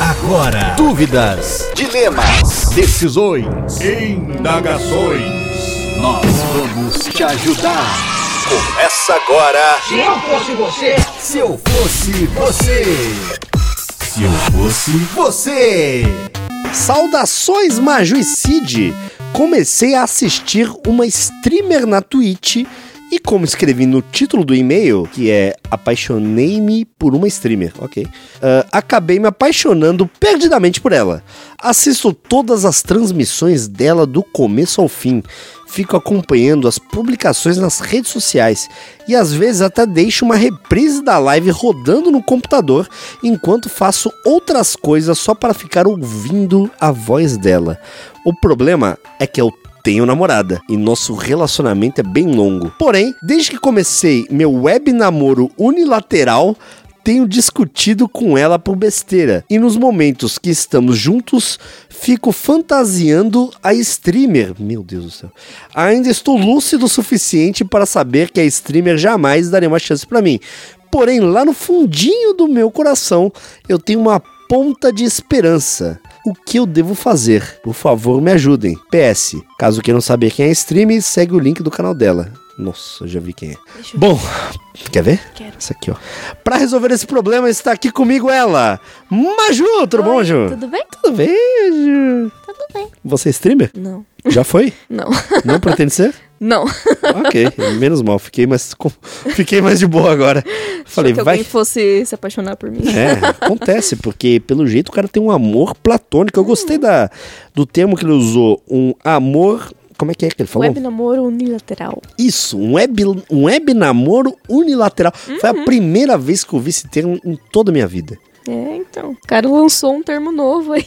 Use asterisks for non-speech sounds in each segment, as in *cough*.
Agora, dúvidas, dilemas, decisões, indagações. Nós vamos te ajudar. Começa agora. Se eu fosse você, Se eu fosse você. Se eu fosse você. Saudações, Maju e Cid! Comecei a assistir uma streamer na Twitch e como escrevi no título do e-mail, que é Apaixonei-me por uma streamer, ok? ah, acabei me apaixonando perdidamente por ela. Assisto todas as transmissões dela do começo ao fim. Fico acompanhando as publicações nas redes sociais e às vezes até deixo uma reprise da live rodando no computador enquanto faço outras coisas só para ficar ouvindo a voz dela. O problema é que eu tenho namorada e nosso relacionamento é bem longo. Porém, desde que comecei meu web namoro unilateral, tenho discutido com ela por besteira. E nos momentos que estamos juntos, fico fantasiando a streamer. Meu Deus do céu. Ainda estou lúcido o suficiente para saber que a streamer jamais daria uma chance para mim. Porém, lá no fundinho do meu coração, eu tenho uma ponta de esperança. O que eu devo fazer? Por favor, me ajudem. PS, caso queiram saber quem é a stream, segue o link do canal dela. Nossa, eu já vi quem é. Bom, quer ver? Quero. Essa aqui, ó. Pra resolver esse problema, está aqui comigo ela, Maju. Tudo bom, Oi, Maju? Tudo bem? Tudo bem, Maju. Tudo bem. Você é streamer? Não. Já foi? *laughs* Não. Não pretende ser? Não. ok, menos mal. Fiquei mais, fiquei mais de boa agora. Falei, que vai. alguém fosse se apaixonar por mim. É, acontece, porque pelo jeito o cara tem um amor platônico. Eu gostei da, do termo que ele usou, um amor. Como é que é que ele falou? Web namoro unilateral. Isso, um web, um web namoro unilateral. Foi a primeira vez que eu vi esse termo em toda a minha vida. É, então. O cara lançou um termo novo aí.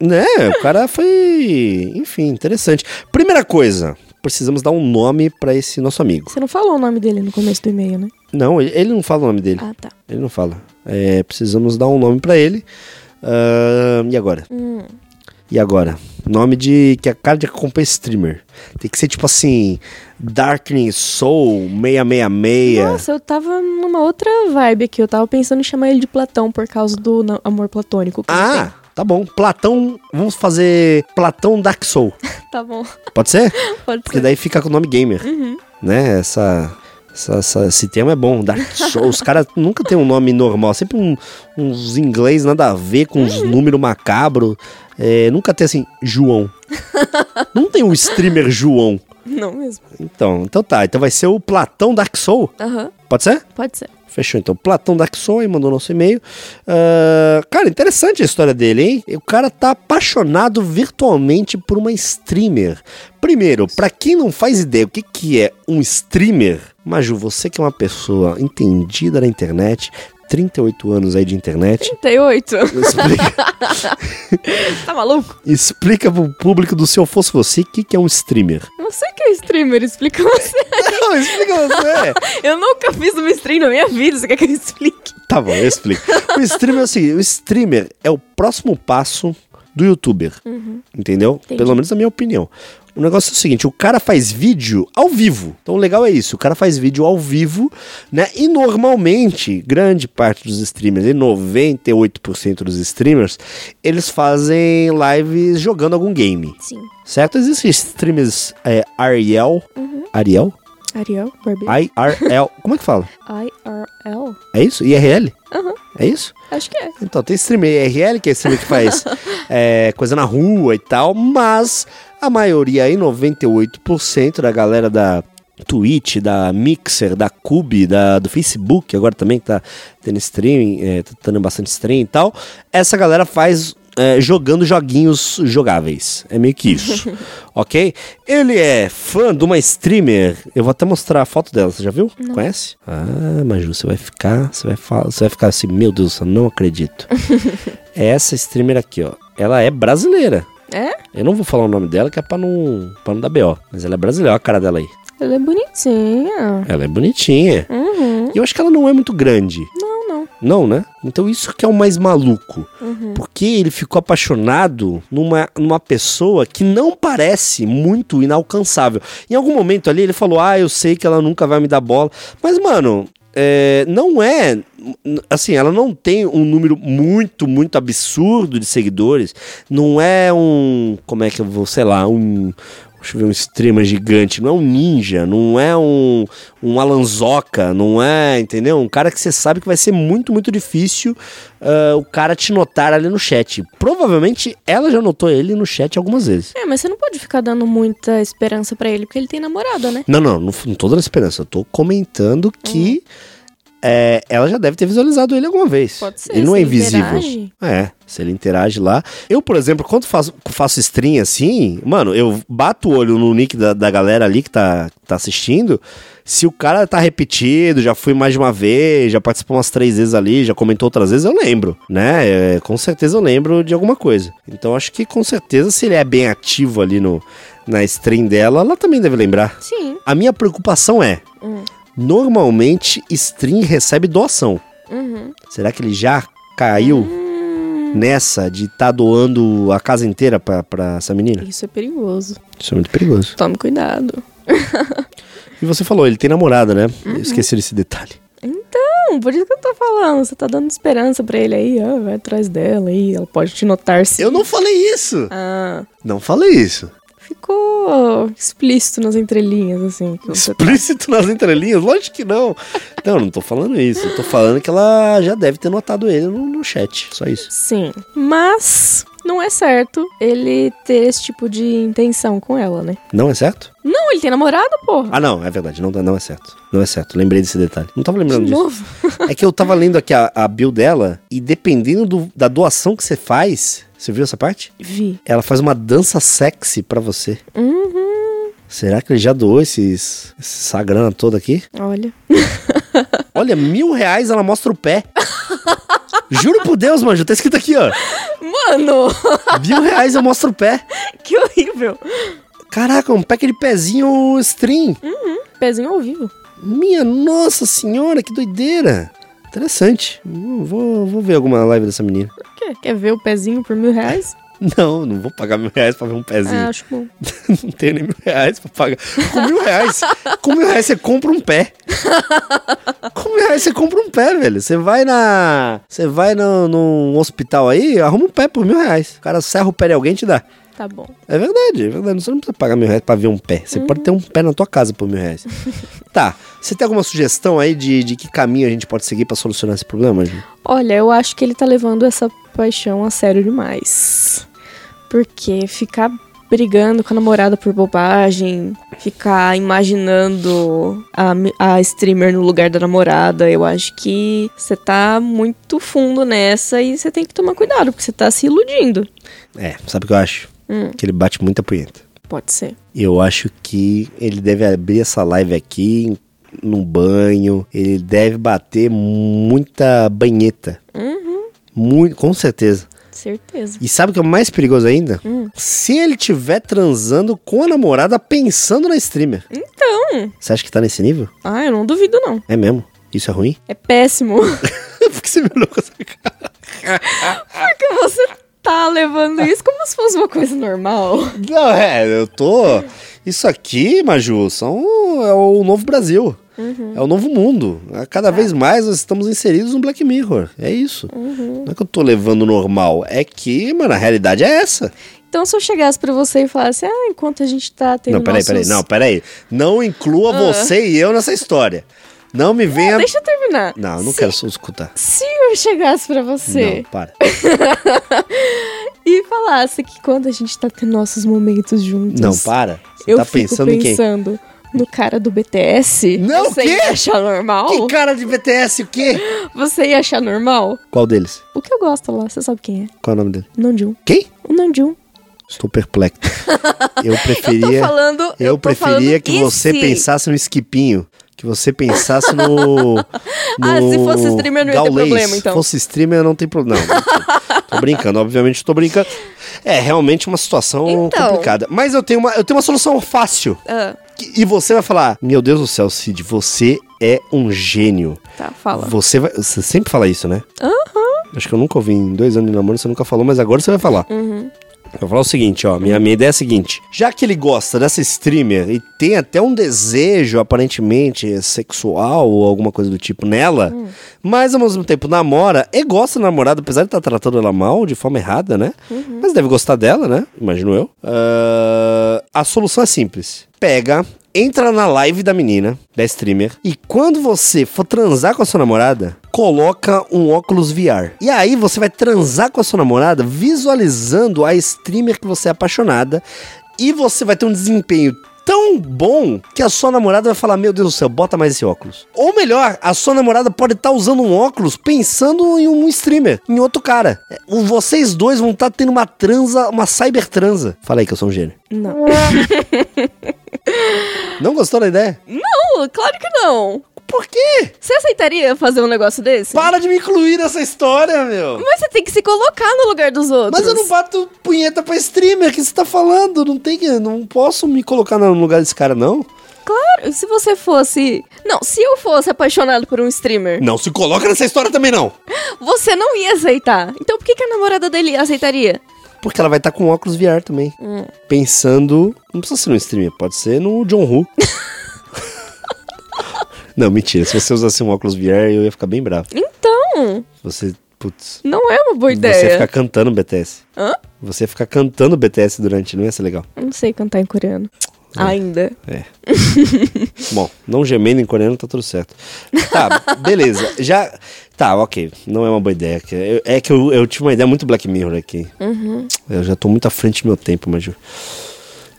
Né, o cara foi. Enfim, interessante. Primeira coisa, precisamos dar um nome pra esse nosso amigo. Você não falou o nome dele no começo do e-mail, né? Não, ele, não fala o nome dele. Ah, tá. Ele não fala. É, precisamos dar um nome pra ele. Ahn, e agora? Hum. E agora? Nome de. que a cara de acompanha streamer. Tem que ser tipo assim. Darkening Soul 666. Nossa, eu tava numa outra vibe aqui. Eu tava pensando em chamar ele de Platão por causa do amor platônico. Ah, tá bom. Platão. Vamos fazer Platão Dark Soul. *laughs* Tá bom. Pode ser? *laughs* Pode Porque ser. daí fica com o nome gamer. Uhum. Né? Essa. essa- essa- esse tema é bom, Dark *laughs* Souls. Os caras nunca tem um nome normal, sempre um- uns inglês nada a ver com Uhum. uns números macabros. É, nunca tem assim, João. Não tem um streamer João. Não mesmo. Então, então tá. Então vai ser o Platão Dark Soul. Aham. Pode ser? Pode ser. Fechou então. Platão aí mandou nosso e-mail. Ah, cara, interessante a história dele, hein? O cara tá apaixonado virtualmente por uma streamer. Primeiro, pra quem não faz ideia o que, que é um streamer, Maju, você que é uma pessoa entendida na internet, 38 anos aí de internet, 38. explica, *laughs* tá maluco? explica pro público do Se Eu Fosse Você o que, que é um streamer. Você que é streamer, explica você. Não, explica você. *laughs* Eu nunca fiz uma stream na minha vida, você quer que eu explique? Tá bom, eu explico. O streamer é o seguinte: o streamer é o próximo passo do youtuber. Entendeu? Entendi. Pelo menos na minha opinião. O negócio é o seguinte: o cara faz vídeo ao vivo. Então o legal é isso: o cara faz vídeo ao vivo, né? E normalmente, grande parte dos streamers, e 98% dos streamers, eles fazem lives jogando algum game. Sim. Certo? Existem streamers é, Ariel. Ariel? Ariel, Barbie. IRL. Como é que fala? IRL? É isso? IRL? Aham, É isso? acho que é. Então, tem streamer IRL, que é streamer que faz *laughs* é, coisa na rua e tal, mas a maioria aí, 98% da galera da Twitch, da Mixer, da Cube, da, do Facebook, agora também que tá tendo streaming, é, tá tendo bastante stream e tal, essa galera faz é, jogando joguinhos jogáveis. É meio que isso, *laughs* ok? Ele é fã de uma streamer, eu vou até mostrar a foto dela, você já viu? Conhece? Ah, Maju, você vai ficar, você vai, falar, você vai ficar assim, meu Deus, eu não acredito. *laughs* É essa streamer aqui, ó, ela é brasileira. É? Eu não vou falar o nome dela, que é pra não, pra não dar B.O. Mas ela é brasileira, olha a cara dela aí. Ela é bonitinha. Ela é bonitinha. Uhum. E eu acho que ela não é muito grande. Não, né? Então isso que é o mais maluco. Uhum. Porque ele ficou apaixonado numa, numa pessoa que não parece muito inalcançável. Em algum momento ali ele falou: Ah, eu sei que ela nunca vai me dar bola. Mas, mano, é, não é. Assim, ela não tem um número muito, muito absurdo de seguidores. Não é um. Como é que eu vou, sei lá, um. Deixa eu ver um streamer gigante. Não é um ninja, não é um, um Alanzoca, não é, entendeu? Um cara que você sabe que vai ser muito, muito difícil uh, o cara te notar ali no chat. Provavelmente ela já notou ele no chat algumas vezes. É, mas você não pode ficar dando muita esperança pra ele, porque ele tem namorada, né? Não, não, não, não tô dando esperança. Eu tô comentando que é, ela já deve ter visualizado ele alguma vez. Pode ser, Ele não é invisível. interage. É, se ele interage lá. Eu, por exemplo, quando faço, faço stream assim, mano, eu bato o olho no nick da, da galera ali que tá, tá assistindo. Se o cara tá repetido, já fui mais de uma vez, já participou umas três vezes ali, já comentou outras vezes, eu lembro, né? É, com certeza eu lembro de alguma coisa. Então acho que com certeza, se ele é bem ativo ali no, na stream dela, ela também deve lembrar. Sim. A minha preocupação é: Hum. Normalmente stream recebe doação. Uhum. Será que ele já caiu Hum, nessa de estar doando a casa inteira pra, pra essa menina? isso é perigoso. Isso é muito perigoso. Tome cuidado. *laughs* E você falou, ele tem namorada, né? Uhum. Eu esqueci desse detalhe. Não, por isso que eu tô falando. Você tá dando esperança pra ele aí, ó. Vai atrás dela aí. Ela pode te notar se. Eu não falei isso! Ah, Não falei isso. Ficou explícito nas entrelinhas, assim. Você tá. Explícito nas entrelinhas? Lógico que não. Não, não tô falando isso. Eu tô falando que ela já deve ter notado ele no, no chat. Só isso. Sim. Mas não é certo ele ter esse tipo de intenção com ela, né? Não é certo? Não, ele tem namorada, porra. Ah, não, é verdade. Não, não é certo. Não é certo. Lembrei desse detalhe. Não tava lembrando de disso. novo. É que eu tava lendo aqui a, a build dela e dependendo do- da doação que você faz, você viu essa parte? Vi. Ela faz uma dança sexy pra você. Uhum. Será que ele já doou esses, essa grana toda aqui? Olha. *laughs* Olha, mil reais ela mostra o pé. *laughs* Juro por Deus, mano, tá escrito aqui, ó. Mano, *laughs* Mil reais eu mostro o pé. que horrível. Caraca, um pé aquele pezinho string. Pezinho ao vivo. Minha nossa senhora, que doideira. Interessante. Hum, Vou, vou ver alguma live dessa menina. Quer, quer ver o pezinho por mil reais? Não, não vou pagar mil reais pra ver um pezinho. Ah, acho bom. *laughs* não tenho nem mil reais pra pagar. Com mil reais, com mil reais você compra um pé. Com mil reais você compra um pé, velho. Você vai na. Você vai no, num hospital aí, arruma um pé por mil reais. O cara serra o pé de alguém e te dá. Tá bom. É verdade, é verdade. Você não precisa pagar mil reais pra ver um pé. Você pode ter um pé na tua casa por mil reais. *laughs* tá. Você tem alguma sugestão aí de, de que caminho a gente pode seguir pra solucionar esse problema, gente? Olha, eu acho que ele tá levando essa paixão a sério demais. Porque ficar brigando com a namorada por bobagem, ficar imaginando a, a streamer no lugar da namorada, eu acho que você tá muito fundo nessa e você tem que tomar cuidado, porque você tá se iludindo. É, sabe o que eu acho? Hum. Que ele bate muita punheta. Pode ser. Eu acho que ele deve abrir essa live aqui num banho. Ele deve bater muita banheta. Uhum, Muito, com certeza. certeza. E sabe o que é mais perigoso ainda? Hum. Se ele estiver transando com a namorada pensando na streamer. Então, Você acha que tá nesse nível? ah, eu não duvido não. É mesmo? Isso é ruim? É péssimo. *laughs* Por que você me olhou com essa cara? *laughs* Porque você tá levando isso como se fosse uma coisa normal. *laughs* Não, é, eu tô. Isso aqui, Maju, são... é o novo Brasil. É o novo mundo. Cada vez mais nós estamos inseridos no Black Mirror. É isso. Não é que eu tô levando normal. É que, mano, a realidade é essa. Então, se eu chegasse pra você e falasse, ah, enquanto a gente tá tendo não, peraí, nossos... peraí. Não, peraí. Não inclua você e eu nessa história. Não me venha. Ah, deixa eu terminar. Não, eu não se, quero só escutar. Se eu chegasse pra você Não, para. *laughs* e falasse que quando a gente tá tendo nossos momentos juntos... Não, para. Você eu tá fico pensando em quem? pensando no cara do BTS... Não, Você o quê? ia achar normal? Que cara de BTS, o quê? Você ia achar normal? Qual deles? O que eu gosto lá, você sabe quem é? Qual é o nome dele? Namjoon. Quem? O Namjoon. Estou perplexo. Eu Eu preferia. tô falando... Eu, tô preferia que você se? pensasse no esquipinho. Que você pensasse no. no *laughs* Ah, se fosse streamer não ia ter Gaules. problema, então. Se fosse streamer, não tem problema. Não, tô brincando, obviamente tô brincando. É realmente uma situação Então. complicada. Mas eu tenho, uma, eu tenho uma solução fácil. Ah, Que- E você vai falar: Meu Deus do céu, Cid, você é um gênio. tá, fala. Você vai. Você sempre fala isso, né? Aham. Acho que eu nunca ouvi em dois anos de namoro, você nunca falou, mas agora você vai falar. Uhum. Eu vou falar o seguinte, ó. Minha, minha ideia é a seguinte: já que ele gosta dessa streamer e tem até um desejo, aparentemente, sexual ou alguma coisa do tipo nela, mas ao mesmo tempo namora e gosta da namorada, apesar de estar tratando ela mal, de forma errada, né? Mas deve gostar dela, né? Imagino eu. Ah, a solução é simples. Pega, entra na live da menina, da streamer, e quando você for transar com a sua namorada, coloca um óculos VR. E aí você vai transar com a sua namorada visualizando a streamer que você é apaixonada e você vai ter um desempenho tão bom que a sua namorada vai falar: Meu Deus do céu, bota mais esse óculos. Ou melhor, a sua namorada pode estar usando um óculos pensando em um streamer, em outro cara. É, Vocês dois vão estar tendo uma transa, uma cyber transa. Fala aí que eu sou um gênio. Não. *laughs* Não gostou da ideia? Não, claro que não. Por quê? Você aceitaria fazer um negócio desse? Para de me incluir nessa história, meu. Mas você tem que se colocar no lugar dos outros. Mas eu não bato punheta pra streamer, que você tá falando? Não tem que. Não posso me colocar no lugar desse cara, não. Claro, se você fosse. Não, se eu fosse apaixonado por um streamer, Não se coloca nessa história também, não. você não ia aceitar. Então por que, que a namorada dele aceitaria? Porque ela vai estar com óculos VR também. Pensando. Não precisa ser no streamer, pode ser no John Woo. *laughs* não, mentira. Se você usasse um óculos VR, eu ia ficar bem bravo. Então, Você. Putz. não é uma boa Você ia ideia. ficar cantando BTS. Hã? Você ia ficar cantando BTS durante, não ia ser legal. Eu não sei cantar em coreano. Ainda. É. *laughs* Bom, não gemendo em coreano tá tudo certo. Tá, beleza. Já. Tá, ok. Não é uma boa ideia. É que eu, eu tive uma ideia muito Black Mirror aqui. Eu já tô muito à frente do meu tempo, mas.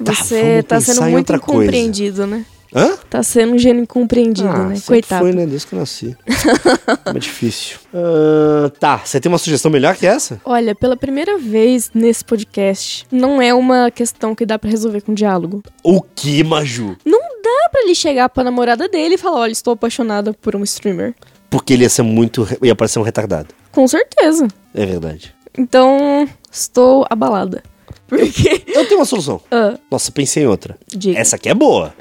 Tá, Você tá sendo muito coisa. incompreendido, né? Hã? Tá sendo um gênio incompreendido, Ah, né? Coitado. foi, né? Desde que eu nasci. *laughs* é difícil. Ah, tá, você tem uma sugestão melhor que essa? Olha, pela primeira vez nesse podcast, não é uma questão que dá pra resolver com diálogo. O que, Maju? Não dá pra ele chegar pra namorada dele e falar: olha, estou apaixonada por um streamer. Porque ele ia ser muito. ia parecer um retardado. Com certeza. É verdade. Então, estou abalada. Porque. Eu tenho uma solução. Ah, Nossa, pensei em outra. diga. Essa aqui é boa.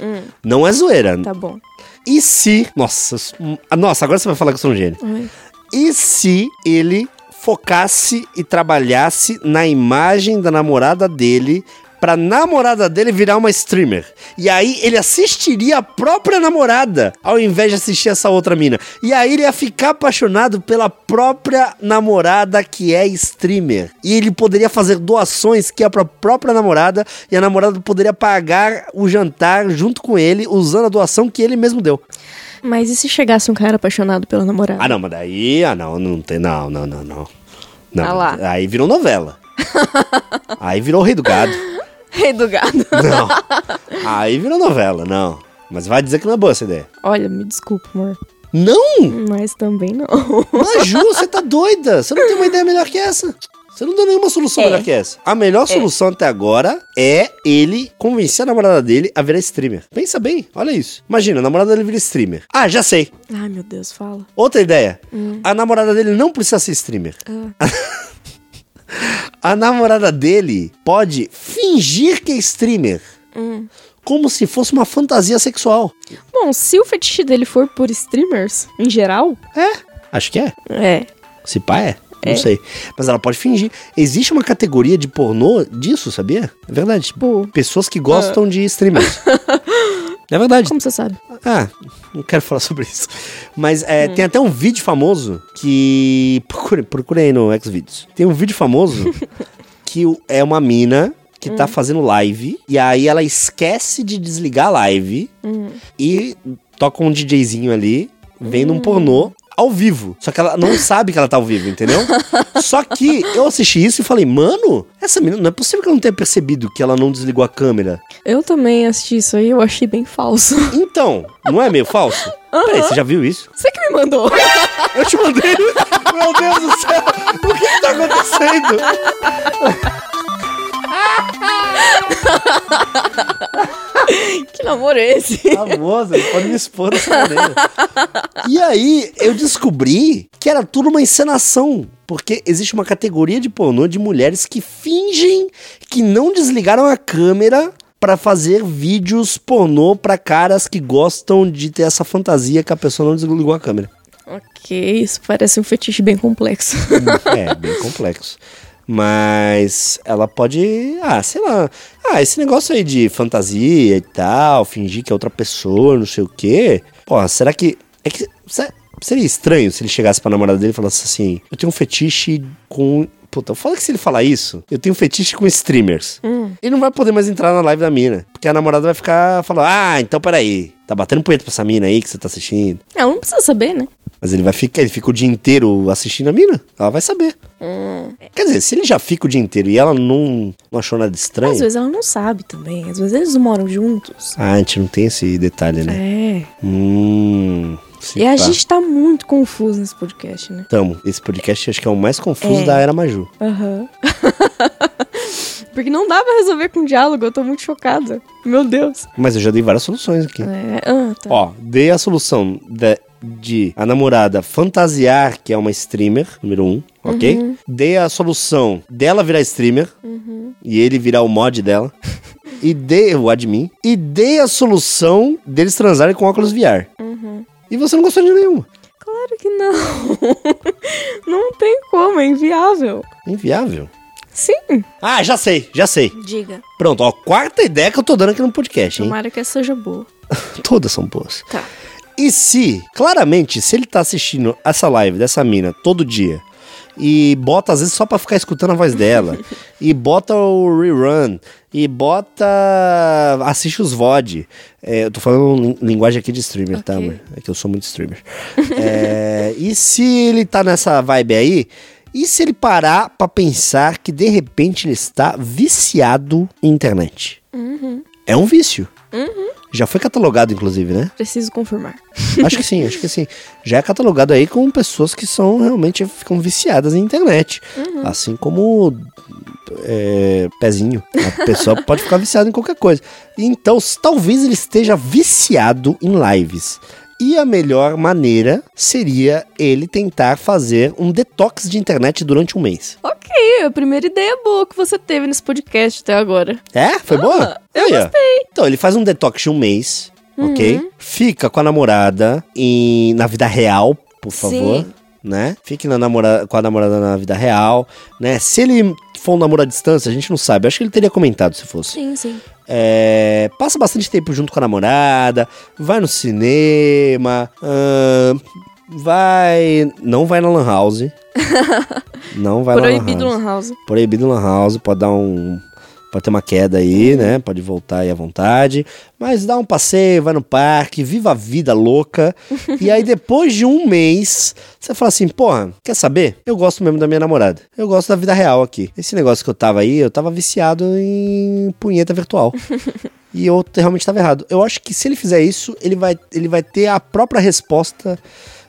Não é zoeira. Tá bom. E se. Nossa, s- ah, nossa, agora você vai falar que eu sou um gênio. Ai. E se ele focasse e trabalhasse na imagem da namorada dele pra namorada dele virar uma streamer. E aí ele assistiria a própria namorada ao invés de assistir essa outra mina. E aí ele ia ficar apaixonado pela própria namorada que é streamer. E ele poderia fazer doações que é pra própria namorada e a namorada poderia pagar o jantar junto com ele usando a doação que ele mesmo deu. Mas e se chegasse um cara apaixonado pela namorada? Ah, não, mas daí. Ah, não, não tem. Não, não, não, não. Não, Ah lá. aí virou novela. *laughs* aí virou o Rei do Gado. Rei do gado. Não. *laughs* Aí virou novela, não. Mas vai dizer que não é boa essa ideia. Olha, me desculpa, amor. Não! Mas também não. Maju, *laughs* você tá doida? Você não tem uma ideia melhor que essa. Você não deu nenhuma solução É. melhor que essa. A melhor solução até agora é ele convencer a namorada dele a virar streamer. Pensa bem, olha isso. Imagina, a namorada dele vira streamer. Ah, já sei. Ai, meu Deus, fala. Outra ideia. A namorada dele não precisa ser streamer. *laughs* A namorada dele pode fingir que é streamer. Como se fosse uma fantasia sexual. Bom, se o fetiche dele for por streamers, em geral, É? Acho que é. é. Se pá é. Não sei. Mas ela pode fingir. Existe uma categoria de pornô disso, sabia? É verdade. Tipo, Pessoas que gostam de streamers. *laughs* é verdade. como você sabe? Ah, não quero falar sobre isso. Mas é, tem até um vídeo famoso que. *laughs* Procure, procure aí no Xvideos. Tem um vídeo famoso *laughs* que é uma mina que tá fazendo live. E aí ela esquece de desligar a live e toca um DJzinho ali, vendo um pornô. Ao vivo. Só que ela não sabe que ela tá ao vivo, entendeu? *laughs* Só que eu assisti isso e falei, mano, essa menina, não é possível que ela não tenha percebido que ela não desligou a câmera. Eu também assisti isso aí, eu achei bem falso. Então, não é meio falso? *laughs* Peraí, você já viu isso? Você que me mandou. *laughs* Eu te mandei. Meu Deus do céu. O que, que tá acontecendo? Que namoro é esse? Famosa, ele pode me expor dessa maneira. E aí, eu descobri que era tudo uma encenação. Porque existe uma categoria de pornô de mulheres que fingem que não desligaram a câmera pra fazer vídeos pornô pra caras que gostam de ter essa fantasia que a pessoa não desligou a câmera. ok, isso parece um fetiche bem complexo. É, bem complexo. Mas ela pode, ah, sei lá, ah, esse negócio aí de fantasia e tal, fingir que é outra pessoa, não sei o quê. Porra, será que. É que. se- Seria estranho se ele chegasse pra namorada dele e falasse assim: Eu tenho um fetiche com. Puta, fala que se ele falar isso, eu tenho um fetiche com streamers. Ele não vai poder mais entrar na live da mina. Porque a namorada vai ficar falando: Ah, então peraí, tá batendo punheta pra essa mina aí que você tá assistindo. Ela não precisa saber, né? Mas ele vai ficar, ele fica o dia inteiro assistindo a mina. Ela vai saber. Quer dizer, se ele já fica o dia inteiro e ela não, não achou nada estranho. Às vezes ela não sabe também. Às vezes eles moram juntos. Ah, a gente não tem esse detalhe, né? É. Hum. se E a gente tá muito confuso nesse podcast, né? Tamo. Esse podcast acho que é o mais confuso É. da era Maju. Aham. *laughs* Porque não dá pra resolver com diálogo, eu tô muito chocada. Meu Deus. Mas eu já dei várias soluções aqui. É, ah, tá. Ó, dei a solução de, de a namorada fantasiar que é uma streamer, número um, ok? Uhum. Dei a solução dela virar streamer e ele virar o mod dela. *laughs* e dei o admin. E dei a solução deles transarem com óculos VR. Uhum. E você não gostou de nenhuma. Claro que não. *laughs* não tem como, é inviável. Inviável. Sim. Ah, já sei, já sei. Diga. Pronto, ó, quarta ideia que eu tô dando aqui no podcast, hein? Tomara que essa seja boa. *laughs* Todas são boas. Tá. E se, claramente, se ele tá assistindo essa live dessa mina todo dia e bota às vezes só pra ficar escutando a voz dela, *laughs* e bota o rerun, e bota. assiste os VOD. É, eu tô falando lin- linguagem aqui de streamer, tá, Ok. amor? É que eu sou muito streamer. É, e se ele tá nessa vibe aí, e se ele parar pra pensar que de repente ele está viciado em internet? É um vício. Já foi catalogado, inclusive, né? Preciso confirmar. *laughs* Acho que sim, acho que sim. Já é catalogado aí com pessoas que são realmente ficam viciadas em internet. Assim como é, pezinho. A pessoa *laughs* pode ficar viciada em qualquer coisa. Então, talvez ele esteja viciado em lives. E a melhor maneira seria ele tentar fazer um detox de internet durante um mês. Ok, a primeira ideia boa que você teve nesse podcast até agora. É? Foi boa? eu Aí, ó. Então, ele faz um detox de um mês, ok? Fica com a namorada em, na vida real, por favor. Sim. Né? Fique na namora, com a namorada na vida real, né? Se ele for um namoro à distância, a gente não sabe. Acho que ele teria comentado se fosse. Sim, sim. É, passa bastante tempo junto com a namorada, vai no cinema, vai. Não vai na Lan House. *laughs* não vai na Lan Proibido House. Lan House. Proibido Lan House, pode dar um. Pode ter uma queda aí, né? Pode voltar aí à vontade. Mas dá um passeio, vai no parque, viva a vida louca. e aí, depois de um mês, você fala assim: porra, quer saber? Eu gosto mesmo da minha namorada. Eu gosto da vida real aqui. Esse negócio que eu tava aí, eu tava viciado em punheta virtual. E eu realmente estava errado. Eu acho que se ele fizer isso, ele vai, ele vai ter a própria resposta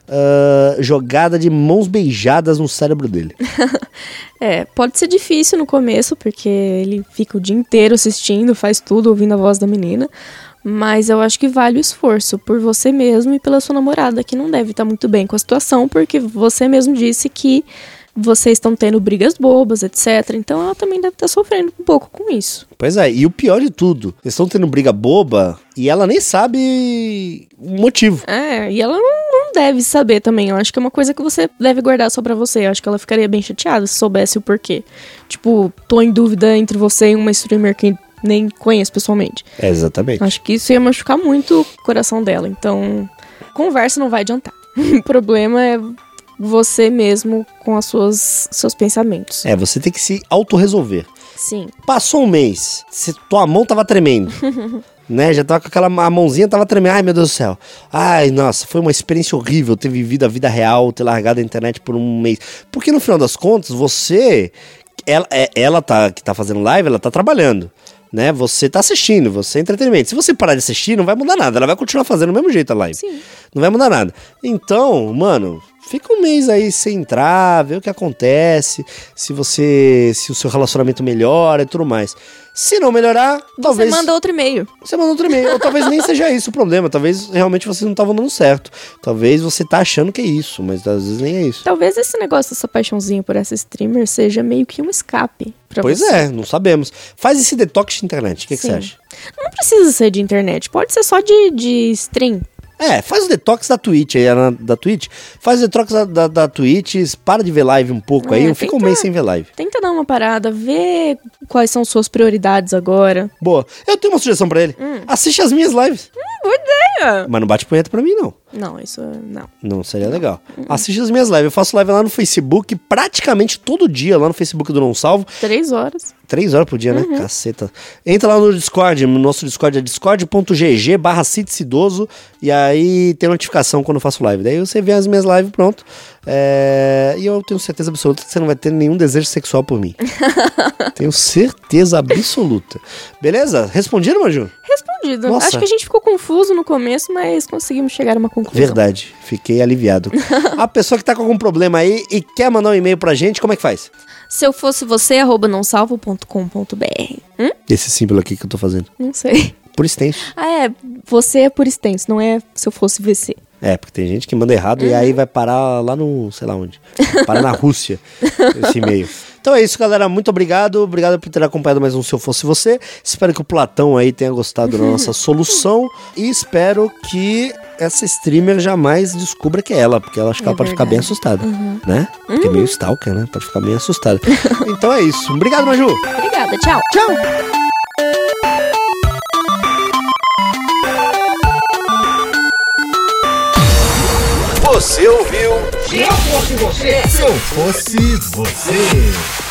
ah, jogada de mãos beijadas no cérebro dele. *laughs* É, pode ser difícil no começo, porque ele fica o dia inteiro assistindo, faz tudo, ouvindo a voz da menina. Mas eu acho que vale o esforço por você mesmo e pela sua namorada, que não deve estar muito bem com a situação, porque você mesmo disse que vocês estão tendo brigas bobas, etc. Então ela também deve estar sofrendo um pouco com isso. Pois é, e o pior de tudo, eles estão tendo briga boba e ela nem sabe o motivo. É, e ela não, não deve saber também. Eu acho que é uma coisa que você deve guardar só pra você. Eu acho que ela ficaria bem chateada se soubesse o porquê. Tipo, tô em dúvida entre você e uma streamer que nem conheço pessoalmente. É, exatamente. Acho que isso ia machucar muito o coração dela. Então, conversa não vai adiantar. *laughs* o problema é você mesmo com as suas seus pensamentos. É, você tem que se autorresolver. Sim. Passou um mês, se tua mão tava tremendo. *laughs* né? Já tava com aquela a mãozinha tava tremendo. Ai, meu Deus do céu. Ai, nossa, foi uma experiência horrível ter vivido a vida real, ter largado a internet por um mês. Porque no final das contas, você ela, é- ela tá que tá fazendo live, ela tá trabalhando. Né? Você tá assistindo, você é entretenimento. Se você parar de assistir, não vai mudar nada. Ela vai continuar fazendo do mesmo jeito a live. Sim. Não vai mudar nada. Então, mano, fica um mês aí sem entrar, vê o que acontece, se você. se o seu relacionamento melhora e tudo mais. Se não melhorar, talvez. Você manda outro e-mail. Você manda outro e-mail. Ou talvez nem seja isso o problema. Talvez realmente vocês não estavam dando certo. Talvez você tá achando que é isso, mas às vezes nem é isso. Talvez esse negócio dessa paixãozinha por essa streamer seja meio que um escape pra Pois você. é, não sabemos. Faz esse detox de internet. O que, que você acha? Não precisa ser de internet, pode ser só de, de stream. É, faz o detox da Twitch aí, Ana, da Twitch. Faz o detox da, da, da Twitch, para de ver live um pouco É, aí. Fica um mês sem ver live. Tenta dar uma parada, ver quais são suas prioridades agora. Boa. Eu tenho uma sugestão pra ele. Hum. Assiste as minhas lives. Boa ideia! Mas não bate punheta pra mim, não. Não, isso não. Não seria legal. Assiste as minhas lives. Eu faço live lá no Facebook praticamente todo dia, lá no Facebook do Não Salvo. Três horas. Três horas por dia, Uhum. né? Caceta. Entra lá no Discord. No nosso Discord é discord.gg barra. E aí tem notificação quando eu faço live. Daí você vê as minhas lives, pronto. É, E eu tenho certeza absoluta que você não vai ter nenhum desejo sexual por mim. *laughs* tenho certeza absoluta. Beleza? Respondido, Maju? Respondido. Nossa. Acho que a gente ficou confuso no começo, mas conseguimos chegar a uma conclusão. Verdade. Fiquei aliviado. *laughs* a pessoa que tá com algum problema aí e quer mandar um e-mail pra gente, como é que faz? Se eu fosse você, arroba nãosalvo.com.br. Hum? Esse símbolo aqui que eu tô fazendo. Não sei. Por extenso. Ah, é. Você é por extenso, não é se eu fosse VC. É, porque tem gente que manda errado e aí vai parar lá no, sei lá onde. Parar na Rússia, *laughs* esse e-mail. Então é isso, galera. Muito obrigado. Obrigado por ter acompanhado mais um Se Eu Fosse Você. Espero que o Platão aí tenha gostado da nossa *laughs* solução. E espero que essa streamer jamais descubra que é ela, porque ela acho que É ela pode ficar bem assustada, né? Porque é meio stalker, né? Pode ficar meio assustada. *laughs* então é isso. Obrigado, Maju. Obrigada, tchau. Tchau. Você ouviu? Se eu fosse você. Se eu fosse você.